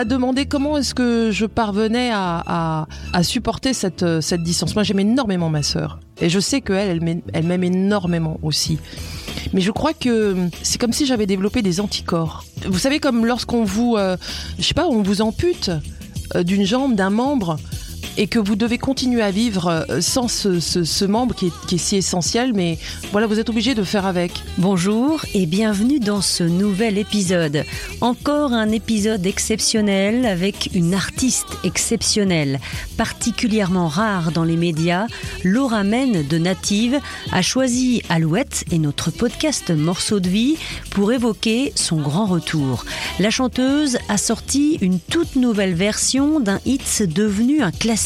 m'a demandé comment est-ce que je parvenais à, supporter cette, cette distance. Moi, j'aime énormément ma sœur. Et je sais qu'elle, elle, m'aime énormément aussi. Mais je crois que c'est comme si j'avais développé des anticorps. Vous savez, comme lorsqu'on vous, euh, je sais pas, on vous ampute euh, d'une jambe, d'un membre, et que vous devez continuer à vivre euh, sans ce, membre qui est, si essentiel, mais voilà, vous êtes obligé de faire avec. Bonjour et bienvenue dans ce nouvel épisode. Encore un épisode exceptionnel avec une artiste exceptionnelle, particulièrement rare dans les médias. Laura Men de Native a choisi Alouette et notre podcast Morceau de vie pour évoquer son grand retour. La chanteuse a sorti une toute nouvelle version d'un hit devenu un classique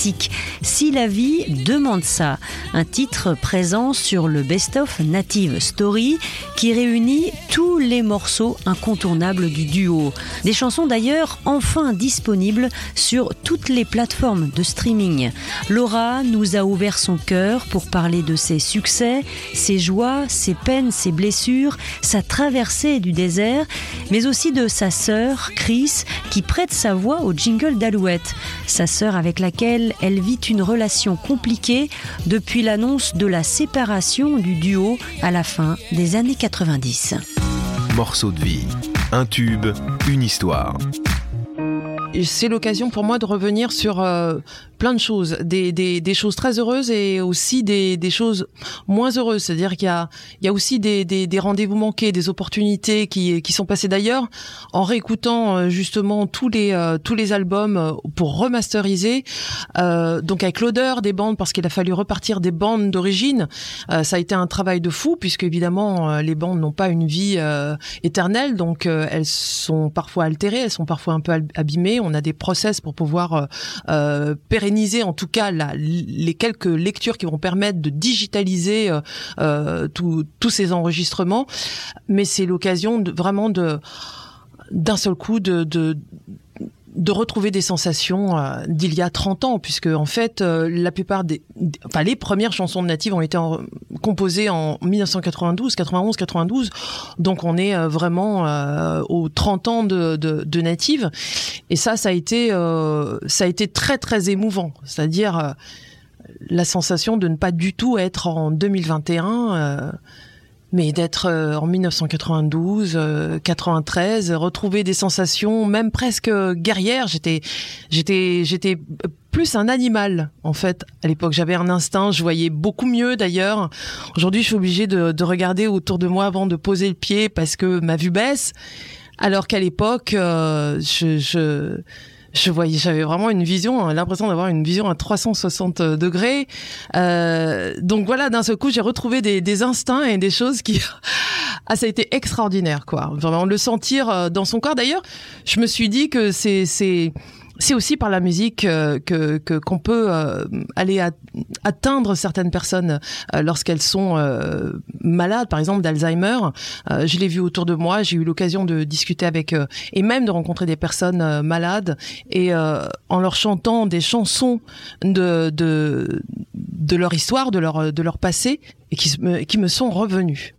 si la vie demande ça, un titre présent sur le Best of Native Story qui réunit tous les morceaux incontournables du duo. Des chansons d'ailleurs enfin disponibles sur toutes les plateformes de streaming. Laura nous a ouvert son cœur pour parler de ses succès, ses joies, ses peines, ses blessures, sa traversée du désert, mais aussi de sa sœur, Chris, qui prête sa voix au jingle d'Alouette. Sa sœur avec laquelle elle vit une relation compliquée depuis l'annonce de la séparation du duo à la fin des années 90. Morceau de vie, un tube, une histoire c'est l'occasion pour moi de revenir sur euh, plein de choses, des, des, des, choses très heureuses et aussi des, choses moins heureuses. C'est-à-dire qu'il y a, y a aussi des, rendez-vous manqués, des opportunités qui, qui sont passées d'ailleurs. En réécoutant euh, justement tous les, euh, tous les albums pour remasteriser, donc avec l'odeur des bandes, parce qu'il a fallu repartir des bandes d'origine, ça a été un travail de fou, puisque évidemment les bandes n'ont pas une vie éternelle, donc elles sont parfois altérées, elles sont parfois un peu abîmées on a des process pour pouvoir euh, euh, pérenniser en tout cas les quelques lectures qui vont permettre de digitaliser euh, tous ces enregistrements. Mais c'est l'occasion vraiment de d'un seul coup de retrouver des sensations euh, d'il y a 30 ans, puisque en fait, euh, la plupart des, enfin, les premières chansons de Native ont été composées en 1992, 91, 92, donc on est euh, vraiment aux 30 ans de, de, de, et ça, ça a été, ça a été très très émouvant, c'est-à-dire la sensation de ne pas du tout être en 2021 mais d'être euh, en 1992, 93, euh, retrouver des sensations même presque guerrières. J'étais, j'étais, j'étais plus un animal en fait à l'époque. J'avais un instinct, je voyais beaucoup mieux d'ailleurs. Aujourd'hui, je suis obligée de, de, regarder autour de moi avant de poser le pied parce que ma vue baisse. Alors qu'à l'époque, euh, je, je je voyais, j'avais vraiment une vision, hein, l'impression d'avoir une vision à 360 degrés. Euh, donc voilà, d'un seul coup, j'ai retrouvé des, des, instincts et des choses qui, ah, ça a été extraordinaire, quoi. Vraiment le sentir euh, dans son corps. D'ailleurs, je me suis dit que c'est, c'est, c'est aussi par la musique euh, que qu'on peut euh, aller atteindre certaines personnes euh, lorsqu'elles sont malades, par exemple d'Alzheimer. je l'ai vu autour de moi, j'ai eu l'occasion de discuter avec et même de rencontrer des personnes malades et en leur chantant des chansons de, de de leur histoire, de leur de leur passé et qui qui me sont revenues.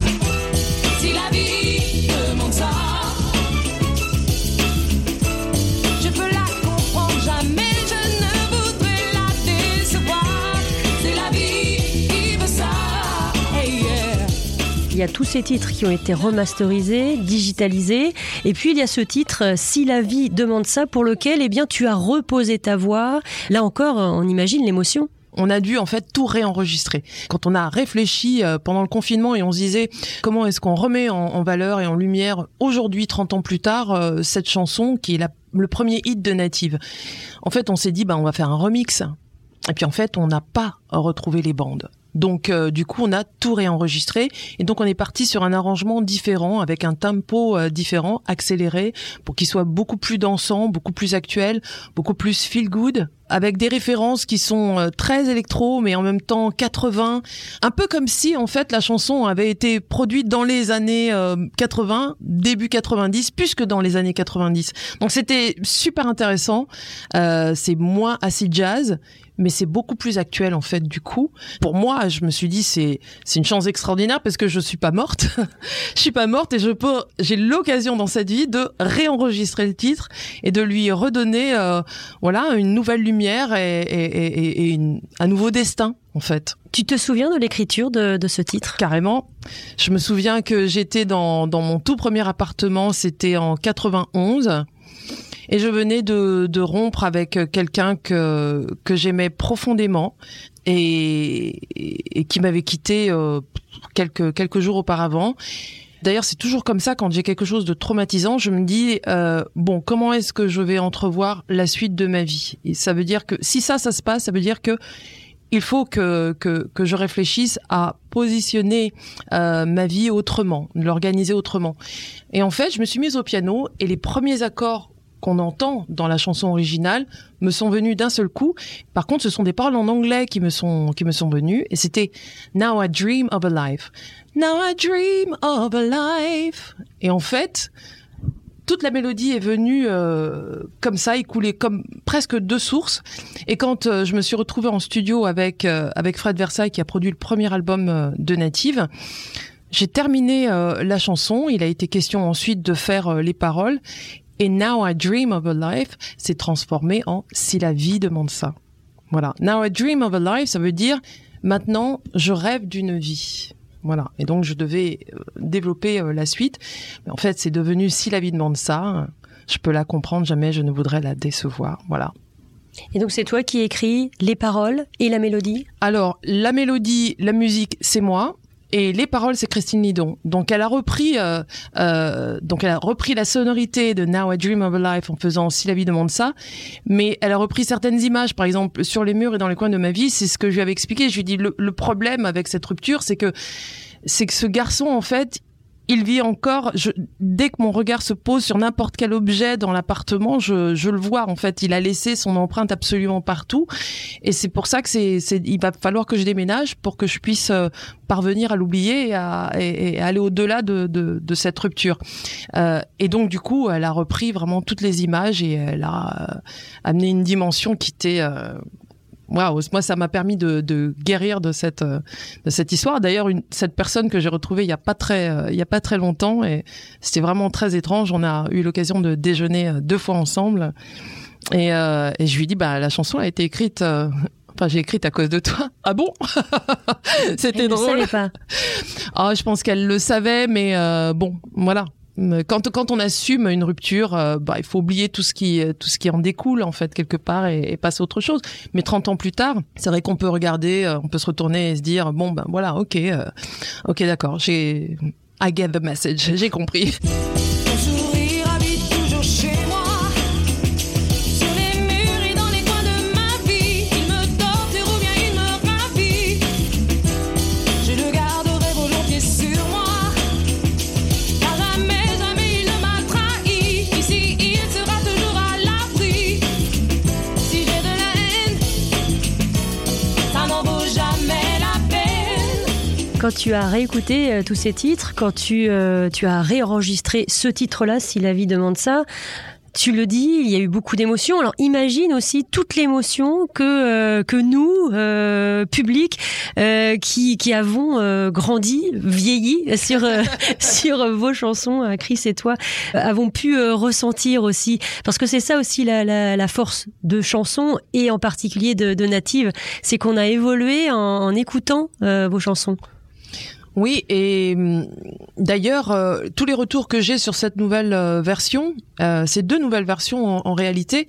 Il y a tous ces titres qui ont été remasterisés, digitalisés. Et puis il y a ce titre, euh, Si la vie demande ça, pour lequel eh bien, tu as reposé ta voix. Là encore, euh, on imagine l'émotion on a dû en fait tout réenregistrer. Quand on a réfléchi euh, pendant le confinement et on se disait comment est-ce qu'on remet en, valeur et en lumière aujourd'hui, 30 ans plus tard, cette chanson qui est le premier hit de Native. En fait, on s'est dit bah on va faire un remix. Et puis en fait, on n'a pas retrouvé les bandes. Donc euh, du coup, on a tout réenregistré. Et donc on est parti sur un arrangement différent avec un tempo euh, différent, accéléré pour qu'il soit beaucoup plus dansant, beaucoup plus actuel, beaucoup plus feel good avec des références qui sont euh, très électro mais en même temps 80 un peu comme si en fait la chanson avait été produite dans les années 80 début 90 plus que dans les années 90 donc c'était super intéressant. C'est moins acid jazz mais c'est beaucoup plus actuel en fait du coup. Pour moi, je me suis dit c'est c'est une chance extraordinaire parce que je suis pas morte. je suis pas morte et je peux j'ai l'occasion dans cette vie de réenregistrer le titre et de lui redonner euh, voilà une nouvelle lumière et, et, et, un nouveau destin en fait. Tu te souviens de l'écriture de, de, ce titre? Carrément. Je me souviens que j'étais dans, dans mon tout premier appartement, c'était en 91 et je venais de, rompre avec quelqu'un que, que j'aimais profondément et, qui m'avait quitté euh, quelques, quelques jours auparavant. D'ailleurs, c'est toujours comme ça quand j'ai quelque chose de traumatisant, je me dis euh, bon, comment est-ce que je vais entrevoir la suite de ma vie? Et ça veut dire que si ça, ça se passe, ça veut dire que il faut que, que, que je réfléchisse à positionner euh, ma vie autrement, l'organiser autrement. Et en fait, je me suis mise au piano et les premiers accords qu'on entend dans la chanson originale me sont venus d'un seul coup. Par contre, ce sont des paroles en anglais qui me sont qui me sont venues et c'était Now I dream of a life. Now I dream of a life. Et en fait, toute la mélodie est venue euh, comme ça, écoulée comme presque deux sources. Et quand euh, je me suis retrouvée en studio avec euh, avec Fred Versailles qui a produit le premier album de Native, j'ai terminé la chanson. Il a été question ensuite de faire les paroles. Et Now I Dream of a Life s'est transformé en Si la vie demande ça. Voilà. Now I Dream of a Life, ça veut dire maintenant je rêve d'une vie. Voilà. Et donc je devais euh, développer euh, la suite. Mais en fait, c'est devenu Si la vie demande ça. Je peux la comprendre, jamais je ne voudrais la décevoir. Voilà. Et donc c'est toi qui écris les paroles et la mélodie? Alors la mélodie, la musique, c'est moi et les paroles c'est Christine Lidon. Donc elle a repris euh, euh, donc elle a repris la sonorité de Now I Dream of a Life en faisant Si la vie demande ça, mais elle a repris certaines images par exemple sur les murs et dans les coins de ma vie, c'est ce que je lui avais expliqué, je lui ai dit le, le problème avec cette rupture, c'est que c'est que ce garçon en fait, il vit encore. Je, dès que mon regard se pose sur n'importe quel objet dans l'appartement, je, je, le vois. En fait, il a laissé son empreinte absolument partout, et c'est pour ça que c'est, il va falloir que je déménage pour que je puisse euh, parvenir à l'oublier et, à, et, aller au-delà de, de, de, cette rupture. Euh, et donc, du coup, elle a repris vraiment toutes les images et elle a euh, amené une dimension qui était euh, Waouh, moi ça m'a permis de, de, guérir de cette euh, de cette histoire. D'ailleurs, cette personne que j'ai retrouvée il y a pas très euh, il y a pas très longtemps et c'était vraiment très étrange. On a eu l'occasion de déjeuner euh, deux fois ensemble et, et je lui dis bah la chanson a été écrite. Enfin, j'ai écrite à cause de toi. Ah bon? C'était drôle. Ne savait pas. Ah, je pense qu'elle le savait, mais bon, voilà. Quand, quand on assume une rupture, euh, bah, il faut oublier tout ce qui tout ce qui en découle en fait quelque part et, et passer à autre chose. Mais 30 ans plus tard, c'est vrai qu'on peut regarder, euh, on peut se retourner et se dire bon ben voilà, ok, euh, ok d'accord, j'ai I get the message, j'ai compris. Tu as réécouté euh, tous ces titres, quand tu, euh, tu as réenregistré ce titre-là, si la vie demande ça, tu le dis, il y a eu beaucoup d'émotions. Alors imagine aussi toute l'émotion que euh, que nous, euh, public, qui qui avons grandi, vieilli sur sur vos chansons, Chris et toi, avons pu ressentir aussi. Parce que c'est ça aussi la, la, force de chansons et en particulier de, de Native, c'est qu'on a évolué en écoutant vos chansons. Oui, et hum, d'ailleurs, euh, tous les retours que j'ai sur cette nouvelle euh, version, euh, ces deux nouvelles versions en, réalité,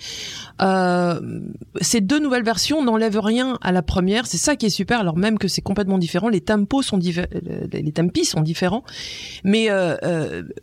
ces deux nouvelles versions n'enlèvent rien à la première. C'est ça qui est super, alors même que c'est complètement différent. Les tempos sont différents, les tempis sont différents, mais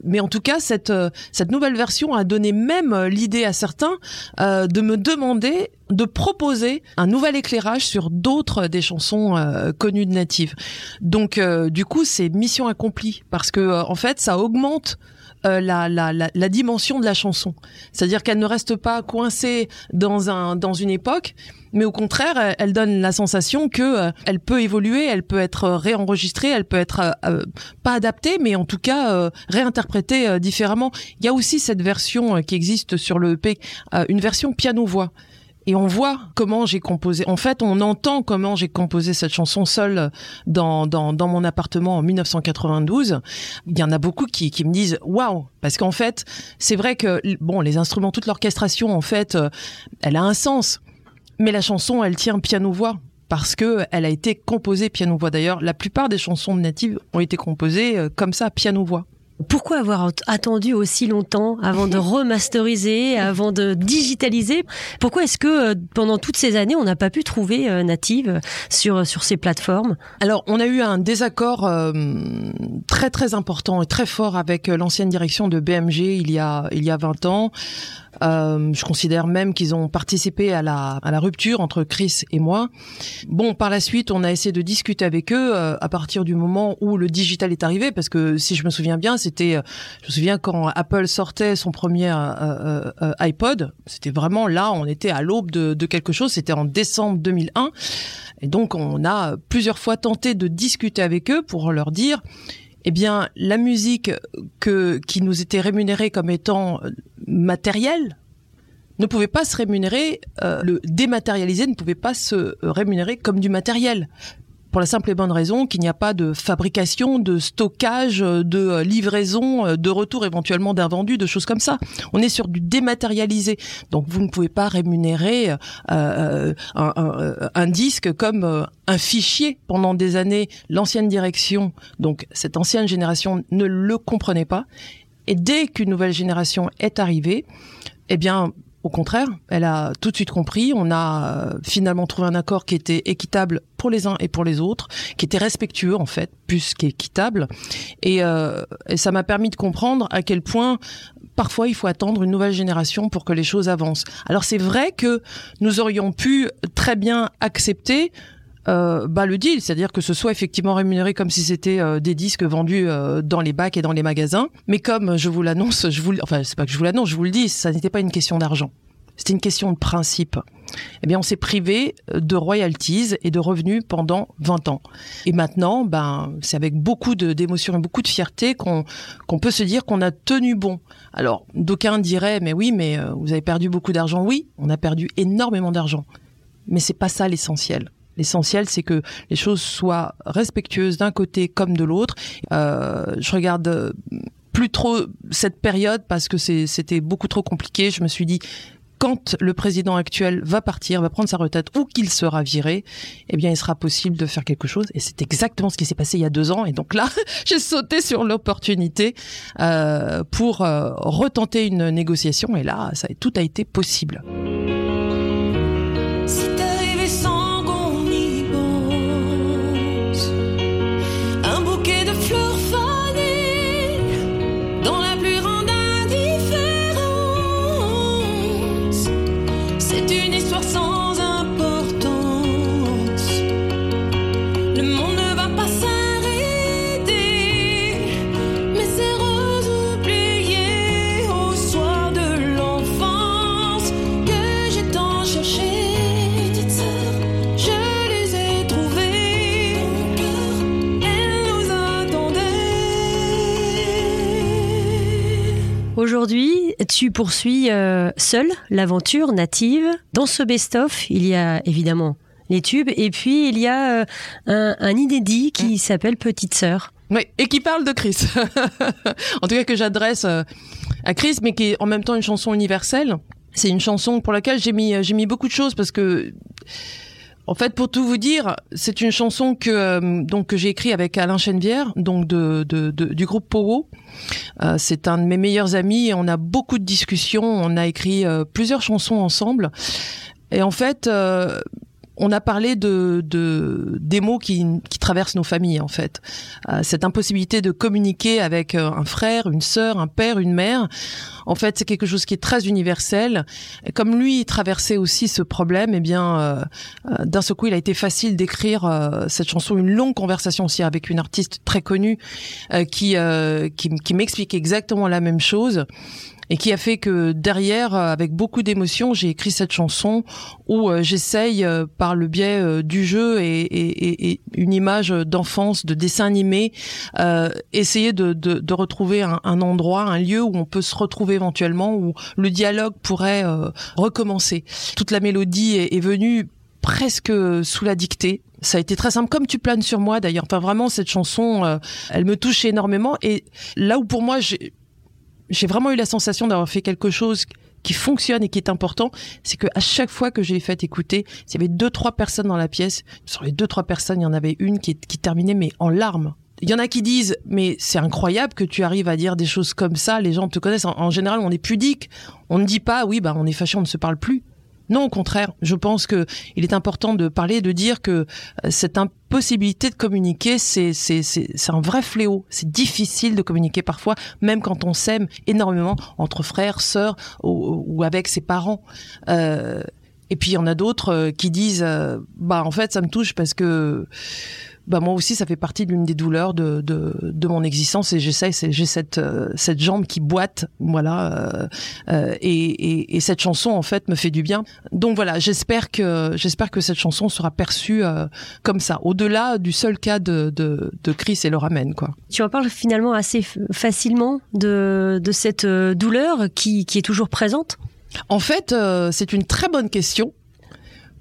mais en tout cas, cette cette nouvelle version a donné même l'idée à certains de me demander de proposer un nouvel éclairage sur d'autres des chansons euh, connues de Native. Donc euh, du coup, c'est mission accomplie parce que euh, en fait, ça augmente la, la, la, dimension de la chanson. C'est-à-dire qu'elle ne reste pas coincée dans un dans une époque, mais au contraire, elle, donne la sensation que elle peut évoluer, elle peut être réenregistrée, elle peut être pas adaptée, mais en tout cas réinterprétée différemment. Il y a aussi cette version qui existe sur le EP, une version piano voix et on voit comment j'ai composé. En fait, on entend comment j'ai composé cette chanson seule dans, dans, dans mon appartement en 1992. Il y en a beaucoup qui, qui me disent waouh, parce qu'en fait, c'est vrai que bon, les instruments, toute l'orchestration, en fait, euh, elle a un sens, mais la chanson, elle tient piano-voix parce que elle a été composée piano-voix. D'ailleurs, la plupart des chansons de Native ont été composées euh, comme ça, piano-voix. Pourquoi avoir attendu aussi longtemps avant de remasteriser, avant de digitaliser? Pourquoi est-ce que euh, pendant toutes ces années, on n'a pas pu trouver euh, Native sur sur ces plateformes? Alors, on a eu un désaccord euh, très très important et très fort avec l'ancienne direction de BMG il y a il y a 20 ans. Euh, je considère même qu'ils ont participé à la, à la rupture entre Chris et moi. Bon, par la suite, on a essayé de discuter avec eux euh, à partir du moment où le digital est arrivé, parce que si je me souviens bien, c'était, euh, je me souviens quand Apple sortait son premier euh, iPod, c'était vraiment là, on était à l'aube de, de quelque chose. C'était en décembre 2001, et donc on a plusieurs fois tenté de discuter avec eux pour leur dire eh bien, la musique que, qui nous était rémunérée comme étant euh, matérielle ne pouvait pas se rémunérer, euh, le dématérialisé ne pouvait pas se rémunérer comme du matériel pour la simple et bonne raison qu'il n'y a pas de fabrication, de stockage, de livraison, de retour éventuellement d'invendus, de choses comme ça. On est sur du dématérialisé. Donc vous ne pouvez pas rémunérer euh, euh un, un, disque comme euh, un fichier pendant des années. L'ancienne direction, donc cette ancienne génération, ne le comprenait pas. Et dès qu'une nouvelle génération est arrivée, eh bien, au contraire, elle a tout de suite compris. On a euh, finalement trouvé un accord qui était équitable pour les uns et pour les autres, qui était respectueux en fait, plus qu'équitable. Et, euh, et ça m'a permis de comprendre à quel point parfois il faut attendre une nouvelle génération pour que les choses avancent. Alors c'est vrai que nous aurions pu très bien accepter euh, bah, le deal, c'est-à-dire que ce soit effectivement rémunéré comme si c'était euh, des disques vendus euh, dans les bacs et dans les magasins. Mais comme je vous l'annonce, je vous, enfin c'est pas que je vous l'annonce, je vous le dis, ça n'était pas une question d'argent. C'était une question de principe. Eh bien, on s'est privé de royalties et de revenus pendant 20 ans. Et maintenant, ben, c'est avec beaucoup d'émotion et beaucoup de fierté qu'on qu'on peut se dire qu'on a tenu bon. Alors, d'aucuns diraient, mais oui, mais vous avez perdu beaucoup d'argent. Oui, on a perdu énormément d'argent. Mais c'est pas ça l'essentiel. L'essentiel, c'est que les choses soient respectueuses d'un côté comme de l'autre. Euh, je regarde plus trop cette période parce que c'était beaucoup trop compliqué. Je me suis dit, quand le président actuel va partir, va prendre sa retraite ou qu'il sera viré, eh bien, il sera possible de faire quelque chose. Et c'est exactement ce qui s'est passé il y a deux ans. Et donc là, j'ai sauté sur l'opportunité euh, pour euh, retenter une négociation. Et là, ça, tout a été possible. Tu poursuis euh, seul l'aventure native. Dans ce best-of, il y a évidemment les tubes et puis il y a euh, un, un, inédit qui mmh. s'appelle Petite Sœur. Oui, et qui parle de Chris. en tout cas que j'adresse euh, à Chris, mais qui est en même temps une chanson universelle. C'est une chanson pour laquelle j'ai mis j'ai mis beaucoup de choses parce que en fait, pour tout vous dire, c'est une chanson que euh, donc que j'ai écrit avec Alain Chenevière, donc de, du groupe Powo. Euh, c'est un de mes meilleurs amis et on a beaucoup de discussions. On a écrit euh, plusieurs chansons ensemble. Et en fait, on a parlé de, de des mots qui, qui, traversent nos familles en fait. Euh, cette impossibilité de communiquer avec euh, un frère, une sœur, un père, une mère, en fait, c'est quelque chose qui est très universel. Et comme lui traversait aussi ce problème, eh bien, euh, euh d'un seul coup, il a été facile d'écrire euh, cette chanson, une longue conversation aussi avec une artiste très connue qui qui, qui m'explique exactement la même chose. Et qui a fait que derrière, euh, avec beaucoup d'émotion, j'ai écrit cette chanson où euh, j'essaye, euh, par le biais du jeu et, une image d'enfance, de dessin animé, essayer de, retrouver un, endroit, un lieu où on peut se retrouver éventuellement, où le dialogue pourrait recommencer. Toute la mélodie est, est venue presque sous la dictée. Ça a été très simple, comme tu planes sur moi d'ailleurs. Enfin vraiment, cette chanson, elle me touche énormément. Et là où pour moi, j'ai j'ai vraiment eu la sensation d'avoir fait quelque chose qui fonctionne et qui est important, c'est que à chaque fois que j'ai fait écouter, s'il y avait deux trois personnes dans la pièce, sur les deux trois personnes, il y en avait une qui, terminait mais en larmes. Il y en a qui disent mais c'est incroyable que tu arrives à dire des choses comme ça, les gens te connaissent. En, en général, on est pudique, on ne dit pas oui bah on est fâché, on ne se parle plus. Non, au contraire, je pense que il est important de parler, de dire que euh, cette impossibilité de communiquer, c'est un vrai fléau. C'est difficile de communiquer parfois, même quand on s'aime énormément entre frères, sœurs ou, avec ses parents. Euh, et puis il y en a d'autres euh, qui disent, bah en fait ça me touche parce que bah moi aussi ça fait partie d'une des douleurs de, de, de mon existence et j'essaie j'ai cette euh, cette jambe qui boite voilà euh, euh, et, et, et, cette chanson en fait me fait du bien. Donc voilà j'espère que j'espère que cette chanson sera perçue euh, comme ça au-delà du seul cas de, de, de Chris et le ramène quoi. Tu en parles finalement assez facilement de, de cette euh, douleur qui, qui est toujours présente? En fait euh, c'est une très bonne question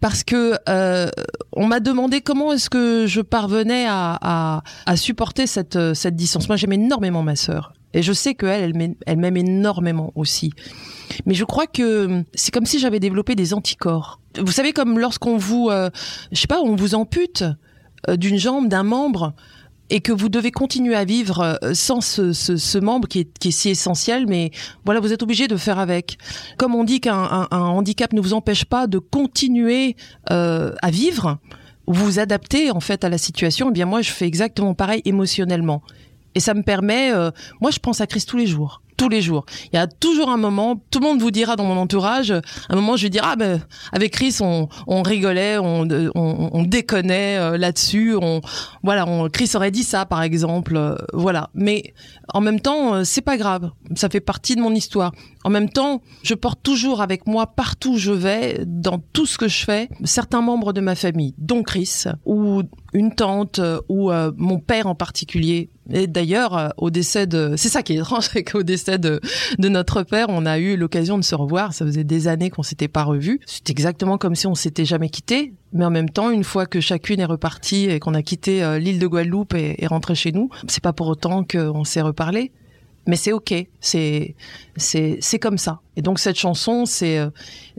parce que euh, on m'a demandé comment est-ce que je parvenais à, supporter cette, cette distance. Moi, j'aime énormément ma sœur. Et je sais qu'elle, elle, elle m'aime énormément aussi. Mais je crois que c'est comme si j'avais développé des anticorps. Vous savez, comme lorsqu'on vous, euh, je sais pas, on vous ampute euh, d'une jambe, d'un membre, et que vous devez continuer à vivre euh, sans ce, membre qui est, si essentiel, mais voilà, vous êtes obligé de faire avec. Comme on dit qu'un un, un handicap ne vous empêche pas de continuer euh, à vivre, vous vous en fait à la situation. Eh bien moi, je fais exactement pareil émotionnellement, et ça me permet. Euh, moi, je pense à Chris tous les jours tous les jours. Il y a toujours un moment, tout le monde vous dira dans mon entourage, un moment je vais dire ah ben avec Chris on, rigolait, on, on, on déconnait euh, là-dessus, on voilà, on, Chris aurait dit ça par exemple, euh, voilà. Mais en même temps euh, c'est pas grave, ça fait partie de mon histoire. En même temps, je porte toujours avec moi partout où je vais, dans tout ce que je fais, certains membres de ma famille, dont Chris ou une tante ou mon père en particulier. Et d'ailleurs, euh, au décès de, c'est ça qui est étrange, c'est qu'au décès de, de notre père, on a eu l'occasion de se revoir. Ça faisait des années qu'on s'était pas revus. C'est exactement comme si on s'était jamais quitté. Mais en même temps, une fois que chacune est repartie et qu'on a quitté euh, l'île de Guadeloupe et, et rentré chez nous, c'est pas pour autant qu'on s'est reparlé mais c'est ok, c'est c'est comme ça. Et donc cette chanson, c'est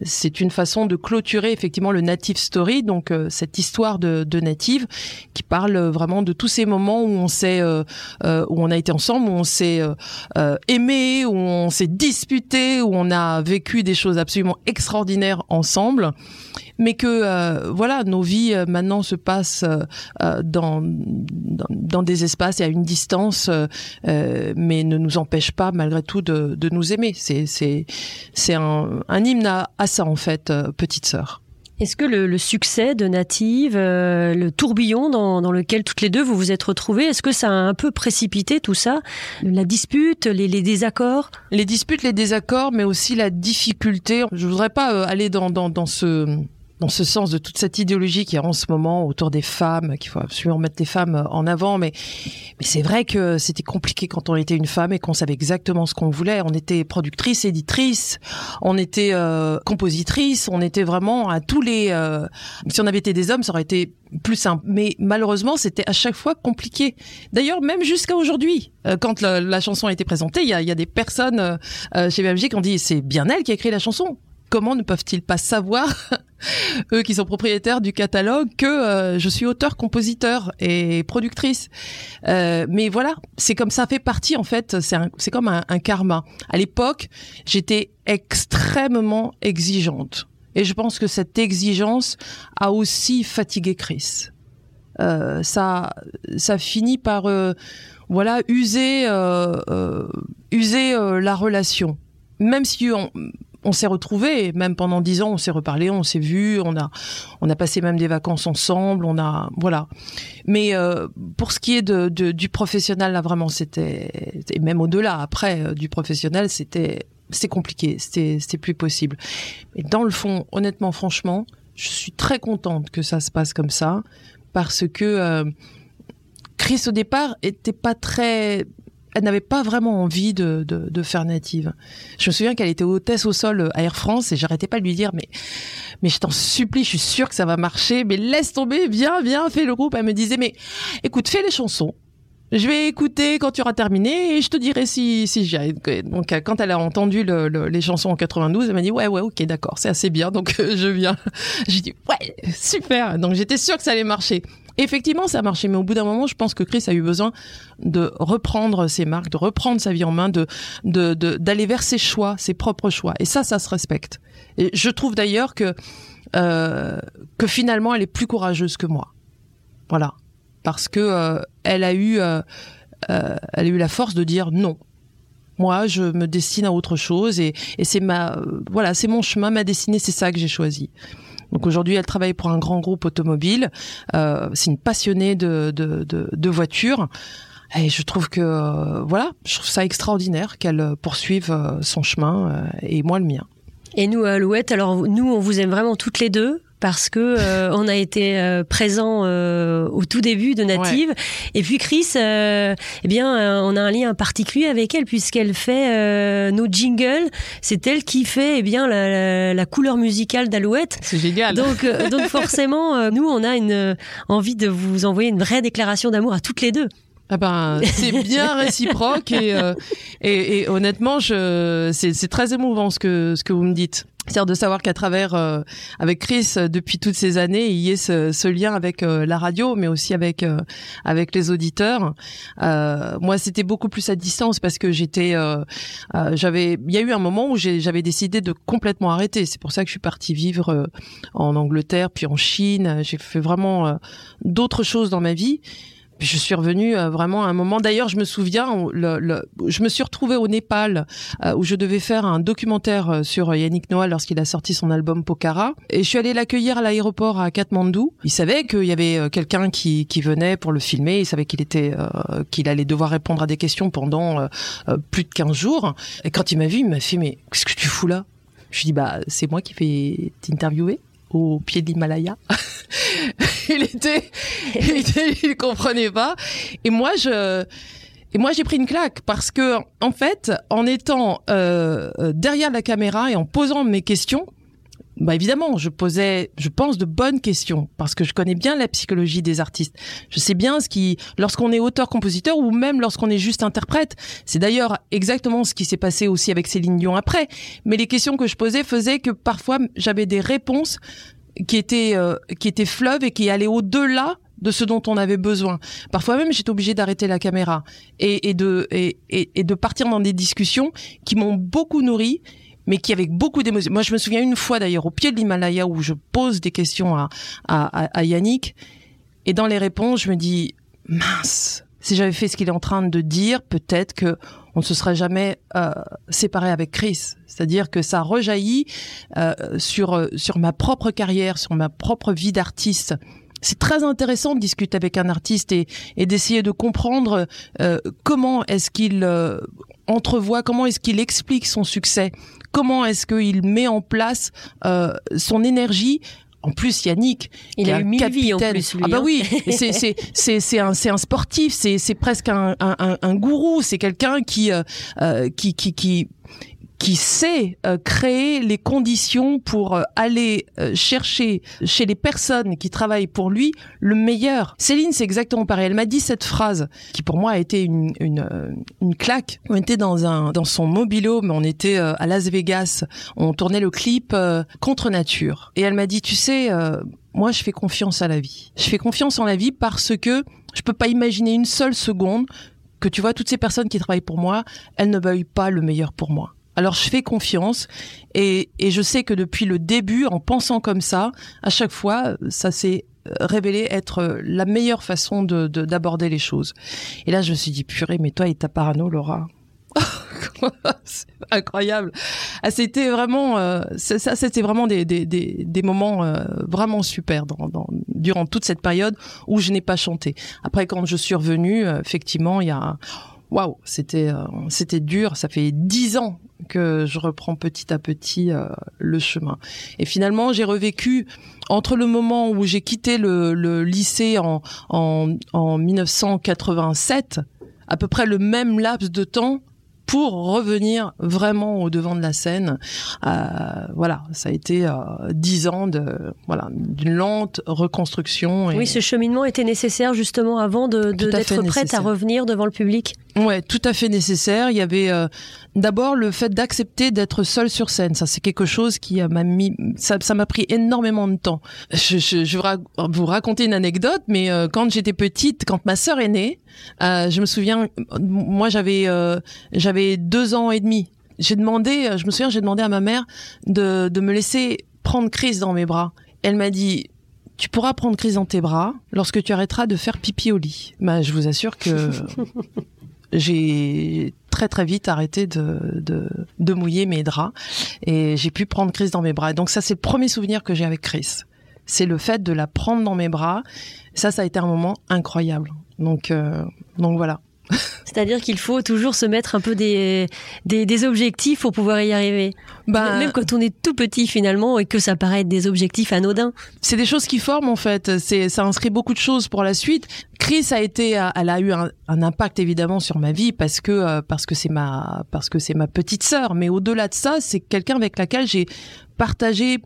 c'est une façon de clôturer effectivement le Native Story, donc euh, cette histoire de, de Native qui parle vraiment de tous ces moments où on s'est euh, euh, où on a été ensemble, où on s'est euh, aimé, où on s'est disputé, où on a vécu des choses absolument extraordinaires ensemble mais que euh, voilà, nos vies euh, maintenant se passent euh, dans, dans, dans des espaces et à une distance, mais ne nous empêchent pas malgré tout de, de nous aimer. C'est c'est c'est un, un hymne à, à ça en fait, petite sœur. Est-ce que le, le, succès de Native, euh, le tourbillon dans, dans, lequel toutes les deux vous vous êtes retrouvées, est-ce que ça a un peu précipité tout ça? La dispute, les, les, désaccords? Les disputes, les désaccords, mais aussi la difficulté. Je voudrais pas aller dans, dans, dans ce dans ce sens de toute cette idéologie qui est en ce moment autour des femmes, qu'il faut absolument mettre les femmes en avant. Mais, mais c'est vrai que c'était compliqué quand on était une femme et qu'on savait exactement ce qu'on voulait. On était productrice, éditrice, on était euh, compositrice, on était vraiment à tous les. Euh, si on avait été des hommes, ça aurait été plus simple. Mais malheureusement, c'était à chaque fois compliqué. D'ailleurs, même jusqu'à aujourd'hui, euh, quand la, chanson a été présentée, il y a, y a, des personnes euh, chez BMG qui ont dit c'est bien elle qui a écrit la chanson comment ne peuvent-ils pas savoir, eux qui sont propriétaires du catalogue, que euh, je suis auteur-compositeur et productrice euh, Mais voilà, c'est comme ça fait partie en fait, c'est comme un, karma. À l'époque, j'étais extrêmement exigeante. Et je pense que cette exigence a aussi fatigué Chris. Euh, ça, ça finit par, voilà, user, user la relation. Même si on, on s'est retrouvés, même pendant dix ans, on s'est reparlé, on s'est vu, on a, on a passé même des vacances ensemble, on a, voilà. Mais euh, pour ce qui est du professionnel, là vraiment, c'était, et même au-delà, après euh, du professionnel, c'était c'est compliqué, c'est plus possible. Mais dans le fond, honnêtement, franchement, je suis très contente que ça se passe comme ça parce que euh, Chris au départ était pas très elle n'avait pas vraiment envie de, de, faire native. Je me souviens qu'elle était hôtesse au sol à Air France et j'arrêtais pas de lui dire mais mais je t'en supplie, je suis sûre que ça va marcher, mais laisse tomber, viens, viens, fais le groupe. Elle me disait mais écoute, fais les chansons. Je vais écouter quand tu auras terminé et je te dirai si, si j'y arrive. Donc, quand elle a entendu les chansons en 92, elle m'a dit ouais, ouais, ok, d'accord, c'est assez bien, donc je viens. J'ai dit ouais, super. Donc j'étais sûre que ça allait marcher. Effectivement, ça a marché, mais au bout d'un moment, je pense que Chris a eu besoin de reprendre ses marques, de reprendre sa vie en main, de d'aller vers ses choix, ses propres choix. Et ça, ça se respecte. Et je trouve d'ailleurs que euh, que finalement, elle est plus courageuse que moi. Voilà, parce que euh, elle a eu euh, elle a eu la force de dire non. Moi, je me destine à autre chose et, et c'est ma voilà, c'est mon chemin, ma destinée, c'est ça que j'ai choisi. Donc aujourd'hui, elle travaille pour un grand groupe automobile. Euh, c'est une passionnée de, de, voitures. Et je trouve que euh, voilà, je trouve ça extraordinaire qu'elle poursuive euh, son chemin et moi le mien. Et nous, Alouette, alors nous, on vous aime vraiment toutes les deux parce que euh, on a été euh, présent euh, au tout début de Native. Et puis Chris, eh bien, on a un lien particulier avec elle puisqu'elle fait nos jingles. C'est elle qui fait eh bien la, la, couleur musicale d'Alouette. C'est génial. Donc, donc forcément, nous, on a une envie de vous envoyer une vraie déclaration d'amour à toutes les deux. Ah ben, c'est bien réciproque et, et, et, honnêtement, je, c'est, très émouvant ce que, ce que vous me dites. C'est-à-dire de savoir qu'à travers, euh, avec Chris, euh, depuis toutes ces années, il y ait ce, ce lien avec euh, la radio, mais aussi avec avec les auditeurs. moi, c'était beaucoup plus à distance parce que j'étais, j'avais, il y a eu un moment où j'avais décidé de complètement arrêter. C'est pour ça que je suis partie vivre en Angleterre, puis en Chine. J'ai fait vraiment d'autres choses dans ma vie je suis revenue euh, vraiment à un moment. D'ailleurs, je me souviens, le, je me suis retrouvée au Népal euh, où je devais faire un documentaire euh, sur Yannick Noah lorsqu'il a sorti son album Pokhara. Et je suis allée l'accueillir à l'aéroport à Katmandou. Il savait qu'il y avait quelqu'un qui, qui venait pour le filmer. Il savait qu'il était qu'il allait devoir répondre à des questions pendant plus de 15 jours. Et quand il m'a vu, il m'a fait mais qu'est-ce que tu fous là? Je lui dis bah c'est moi qui vais t'interviewer au pied de l'Himalaya. il était, il était, il comprenait pas. Et moi, je, et moi, j'ai pris une claque parce que, en fait, en étant euh, derrière la caméra et en posant mes questions, bah évidemment, je posais, je pense, de bonnes questions parce que je connais bien la psychologie des artistes. Je sais bien ce qui, lorsqu'on est auteur-compositeur ou même lorsqu'on est juste interprète. C'est d'ailleurs exactement ce qui s'est passé aussi avec Céline Dion après. Mais les questions que je posais faisaient que parfois j'avais des réponses qui étaient euh, qui étaient fleuves et qui allaient au-delà de ce dont on avait besoin. Parfois même, j'étais obligée d'arrêter la caméra et, de et, et, de partir dans des discussions qui m'ont beaucoup nourri mais qui avec beaucoup d'émotion. Moi, je me souviens une fois d'ailleurs au pied de l'Himalaya où je pose des questions à, à, Yannick et dans les réponses, je me dis mince, si j'avais fait ce qu'il est en train de dire, peut-être que on ne se serait jamais euh, séparé avec Chris. C'est-à-dire que ça rejaillit euh, sur euh, sur ma propre carrière, sur ma propre vie d'artiste. C'est très intéressant de discuter avec un artiste et, et d'essayer de comprendre euh, comment est-ce qu'il entrevoit, comment est-ce qu'il explique son succès, comment est-ce qu'il met en place euh, son énergie? En plus Yannick, il a eu mille vies en plus. ah bah oui, hein. c'est c'est c'est c'est un c'est un sportif, c'est c'est presque un un, un gourou, c'est quelqu'un qui, euh, qui qui qui qui sait euh, créer les conditions pour euh, aller euh, chercher chez les personnes qui travaillent pour lui le meilleur. Céline, c'est exactement pareil. Elle m'a dit cette phrase qui pour moi a été une, une, une claque. On était dans un dans son mobilo, mais on était à Las Vegas. On tournait le clip Contre Nature. Et elle m'a dit, tu sais, moi je fais confiance à la vie. Je fais confiance en la vie parce que je peux pas imaginer une seule seconde que tu vois toutes ces personnes qui travaillent pour moi, elles ne veuillent pas le meilleur pour moi. Alors je fais confiance et, et, je sais que depuis le début, en pensant comme ça, à chaque fois, ça s'est euh, révélé être euh, la meilleure façon de d'aborder les choses. Et là, je me suis dit, purée, mais toi et ta parano, Laura. c'est incroyable. Ah, c'était vraiment, euh, ça, c'était vraiment des, des, des, des moments euh, vraiment super dans, dans, durant toute cette période où je n'ai pas chanté. Après, quand je suis revenue, effectivement, il y a waouh, c'était c'était dur. Ça fait dix ans que je reprends petit à petit euh, le chemin. Et finalement, j'ai revécu entre le moment où j'ai quitté le, le lycée en, en, en 1987, à peu près le même laps de temps pour revenir vraiment au devant de la scène. Euh, voilà, ça a été euh, dix ans de voilà d'une lente reconstruction. Et... Oui, ce cheminement était nécessaire justement avant de, d'être prête à revenir devant le public. Ouais, tout à fait nécessaire. Il y avait euh, d'abord le fait d'accepter d'être seule sur scène. Ça, c'est quelque chose qui m'a mis, ça, ça m'a pris énormément de temps. Je, je, je, vais vous raconter une anecdote, mais euh, quand j'étais petite, quand ma sœur est née, euh, je me souviens, moi j'avais euh, j'avais deux ans et demi. J'ai demandé, je me souviens, j'ai demandé à ma mère de, de me laisser prendre Chris dans mes bras. Elle m'a dit, tu pourras prendre Chris dans tes bras lorsque tu arrêteras de faire pipi au lit. Bah, je vous assure que j'ai très très vite arrêté de, de, mouiller mes draps et j'ai pu prendre Chris dans mes bras. Et donc ça, c'est le premier souvenir que j'ai avec Chris. C'est le fait de la prendre dans mes bras. Ça, ça a été un moment incroyable. Donc, euh, donc voilà. C'est-à-dire qu'il faut toujours se mettre un peu des, des, des, objectifs pour pouvoir y arriver. Bah, Même quand on est tout petit finalement et que ça paraît être des objectifs anodins. C'est des choses qui forment en fait. C'est ça inscrit beaucoup de choses pour la suite. Chris a été, elle a eu un, un impact évidemment sur ma vie parce que euh, parce que c'est ma parce que c'est ma petite sœur. Mais au-delà de ça, c'est quelqu'un avec laquelle j'ai partagé.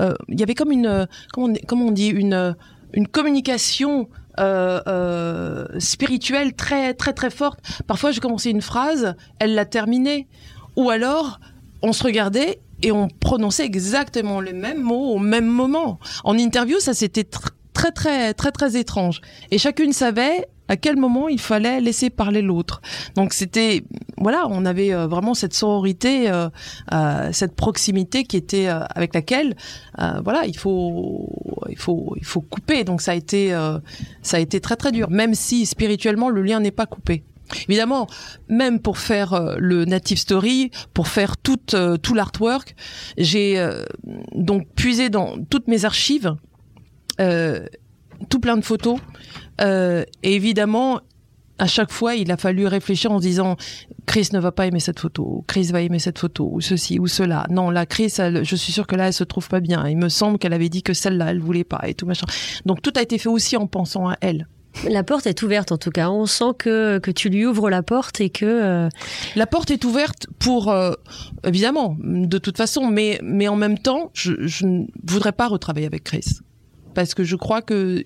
Euh, il y avait comme une comment on, comment on dit une une communication euh, euh, spirituelle très très très forte. Parfois, je commençais une phrase, elle l'a terminée, ou alors on se regardait et on prononçait exactement les mêmes mots au même moment. En interview, ça c'était très très très très étrange. Et chacune savait à quel moment il fallait laisser parler l'autre. Donc c'était voilà, on avait euh, vraiment cette sororité, euh, euh, cette proximité qui était avec laquelle voilà, il faut il faut il faut couper. Donc ça a été ça a été très très dur, même si spirituellement le lien n'est pas coupé. Évidemment, même pour faire le Native Story, pour faire tout, tout l'artwork, j'ai donc puisé dans toutes mes archives tout plein de photos. Euh, et évidemment, à chaque fois, il a fallu réfléchir en se disant Chris ne va pas aimer cette photo, Chris va aimer cette photo, ou ceci, ou cela. Non, là, Chris, je suis sûre que là, elle se trouve pas bien. Il me semble qu'elle avait dit que celle-là, elle voulait pas, et tout machin. Donc tout a été fait aussi en pensant à elle. La porte est ouverte en tout cas. On sent que, que tu lui ouvres la porte et que... Euh, la porte est ouverte pour... Euh, évidemment, de toute façon, mais, mais en même temps, je, je ne voudrais pas retravailler avec Chris parce que je crois que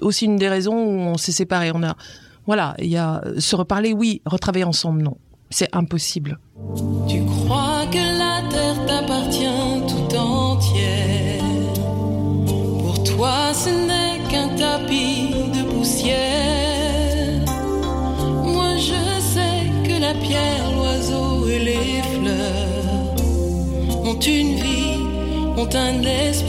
aussi une des raisons où on s'est séparés, on a voilà, il y a se reparler, oui, retravailler ensemble, non, c'est impossible. Tu crois que la terre t'appartient tout entière. Pour toi, ce n'est qu'un tapis de poussière. Moi, je sais que la pierre, l'oiseau et les fleurs ont une vie, ont un esprit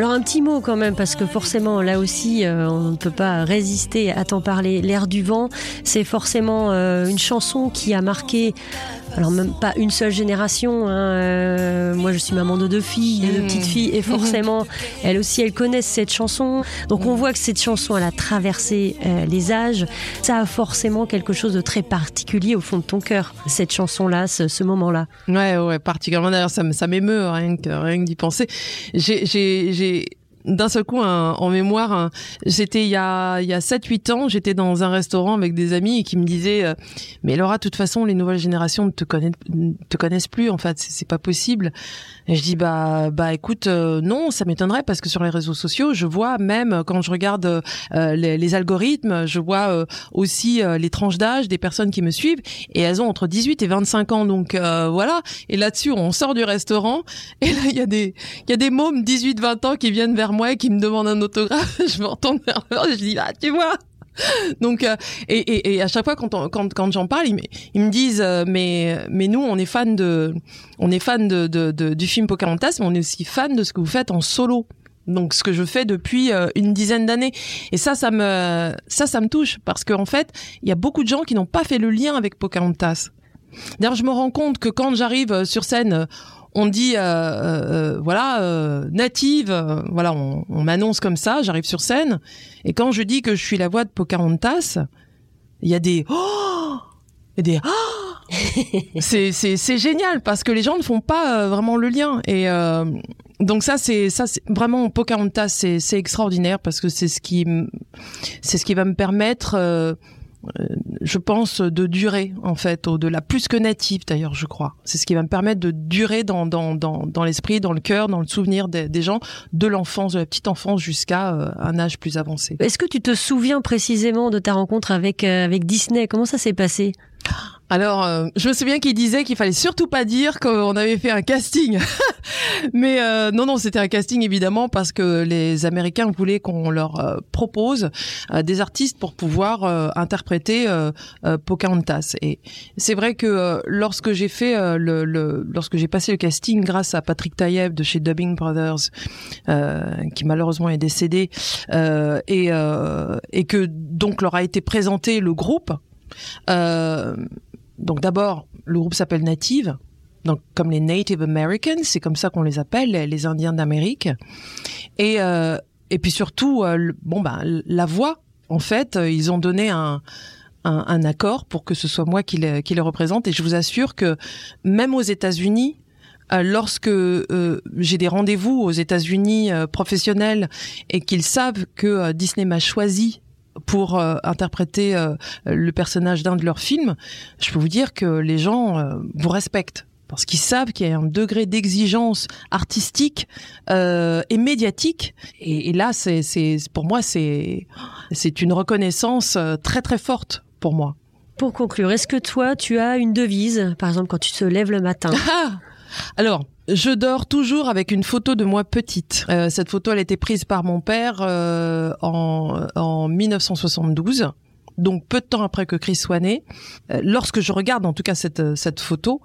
alors un petit mot quand même, parce que forcément là aussi euh, on ne peut pas résister à t'en parler. L'air du vent, c'est forcément euh, une chanson qui a marqué alors même pas une seule génération. Hein, euh, moi, je suis maman de deux filles, de deux petites filles, et forcément, elles aussi, elles connaissent cette chanson. Donc, on voit que cette chanson, elle a traversé euh, les âges. Ça a forcément quelque chose de très particulier au fond de ton cœur, cette chanson-là, ce, ce moment-là. Ouais, ouais, particulièrement. D'ailleurs, ça, m'émeut rien que rien que d'y penser. J'ai, j'ai d'un seul coup en mémoire. J'étais il y a il y a 7 8 ans, j'étais dans un restaurant avec des amis qui me disaient euh, mais Laura, de toute façon, les nouvelles générations ne te connaissent te connaissent plus en fait, c'est pas possible. Et je dis bah bah écoute euh, non, ça m'étonnerait parce que sur les réseaux sociaux, je vois même quand je regarde euh, les, les, algorithmes, je vois aussi les tranches d'âge des personnes qui me suivent et elles ont entre 18 et 25 ans donc voilà. Et là-dessus, on sort du restaurant et là il y a des y a des mômes 18 20 ans qui viennent vers moi qui me demande un autographe, je me retourne vers eux et je dis ah tu vois. Donc euh, et, et, à chaque fois quand quand quand j'en parle, ils, me disent euh, mais mais nous on est fan de on est fan de, du film Pocahontas, mais on est aussi fan de ce que vous faites en solo. Donc ce que je fais depuis euh, une dizaine d'années et ça ça me ça ça me touche parce qu'en en fait, il y a beaucoup de gens qui n'ont pas fait le lien avec Pocahontas. D'ailleurs, je me rends compte que quand j'arrive sur scène on dit euh, euh, euh, voilà native, voilà on, m'annonce comme ça, j'arrive sur scène et quand je dis que je suis la voix de Pocahontas, il y a des oh, a des oh c'est c'est c'est génial parce que les gens ne font pas euh, vraiment le lien et euh, donc ça c'est ça c'est vraiment Pocahontas c'est c'est extraordinaire parce que c'est ce qui c'est ce qui va me permettre euh, euh, je pense de durer en fait au-delà plus que native d'ailleurs je crois. C'est ce qui va me permettre de durer dans dans dans dans l'esprit dans le cœur dans le souvenir des, des gens de l'enfance de la petite enfance jusqu'à euh, un âge plus avancé. Est-ce que tu te souviens précisément de ta rencontre avec, euh, avec Disney? Comment ça s'est passé? Alors, euh, je me souviens qu'il disait qu'il fallait surtout pas dire qu'on avait fait un casting. Mais euh, non, non, c'était un casting évidemment parce que les Américains voulaient qu'on leur euh, propose euh, des artistes pour pouvoir euh, interpréter Pocahontas. Et c'est vrai que lorsque j'ai fait le, le- lorsque j'ai passé le casting grâce à Patrick Taïeb de chez Dubbing Brothers, qui malheureusement est décédé, et, et que donc leur a été présenté le groupe. Euh, donc d'abord, le groupe s'appelle Native, donc comme les Native Americans, c'est comme ça qu'on les appelle, les, Indiens d'Amérique. Et euh, et puis surtout, euh, bon bah la voix, en fait, ils ont donné un un, accord pour que ce soit moi qui les, représente. Et je vous assure que même aux États-Unis, lorsque j'ai des rendez-vous aux États-Unis professionnels et qu'ils savent que Disney m'a choisi pour euh, interpréter euh, le personnage d'un de leurs films, je peux vous dire que les gens euh, vous respectent parce qu'ils savent qu'il y a un degré d'exigence artistique et médiatique. Et, et là, c'est, c'est pour moi, c'est c'est une reconnaissance très très forte pour moi. Pour conclure, est-ce que toi, tu as une devise, par exemple quand tu te lèves le matin? Ah Alors, je dors toujours avec une photo de moi petite. Euh, cette photo, elle a été prise par mon père euh, en, en 1972. Donc peu de temps après que Chris soit né, Euh, lorsque je regarde en tout cas cette, cette photo,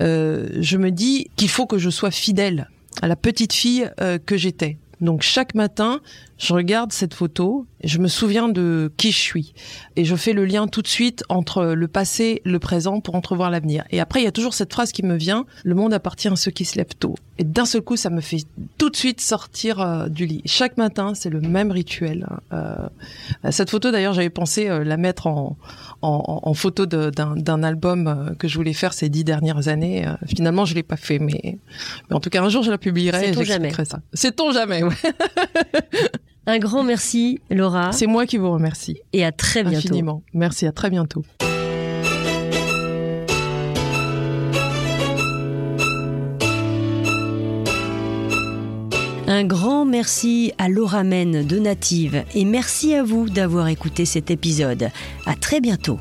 euh, je me dis qu'il faut que je sois fidèle à la petite fille euh, que j'étais. Donc chaque matin, je regarde cette photo et je me souviens de qui je suis. Et je fais le lien tout de suite entre le passé, le présent pour entrevoir l'avenir. Et après, il y a toujours cette phrase qui me vient, le monde appartient à ceux qui se lèvent tôt. Et d'un seul coup, ça me fait tout de suite sortir euh, du lit. Chaque matin, c'est le même rituel. Euh, cette photo, d'ailleurs, j'avais pensé euh, la mettre en, en, en photo d'un album euh, que je voulais faire ces dix dernières années. Finalement, je l'ai pas fait, mais, mais en tout cas, un jour, je la publierai Sait-on j'expliquerai ça. C'est-on jamais, ouais. Un grand merci, Laura, C'est moi qui vous remercie et à très bientôt. infiniment. Merci, à très bientôt. Un grand merci à Laura Men de Native et merci à vous d'avoir écouté cet épisode. À très bientôt.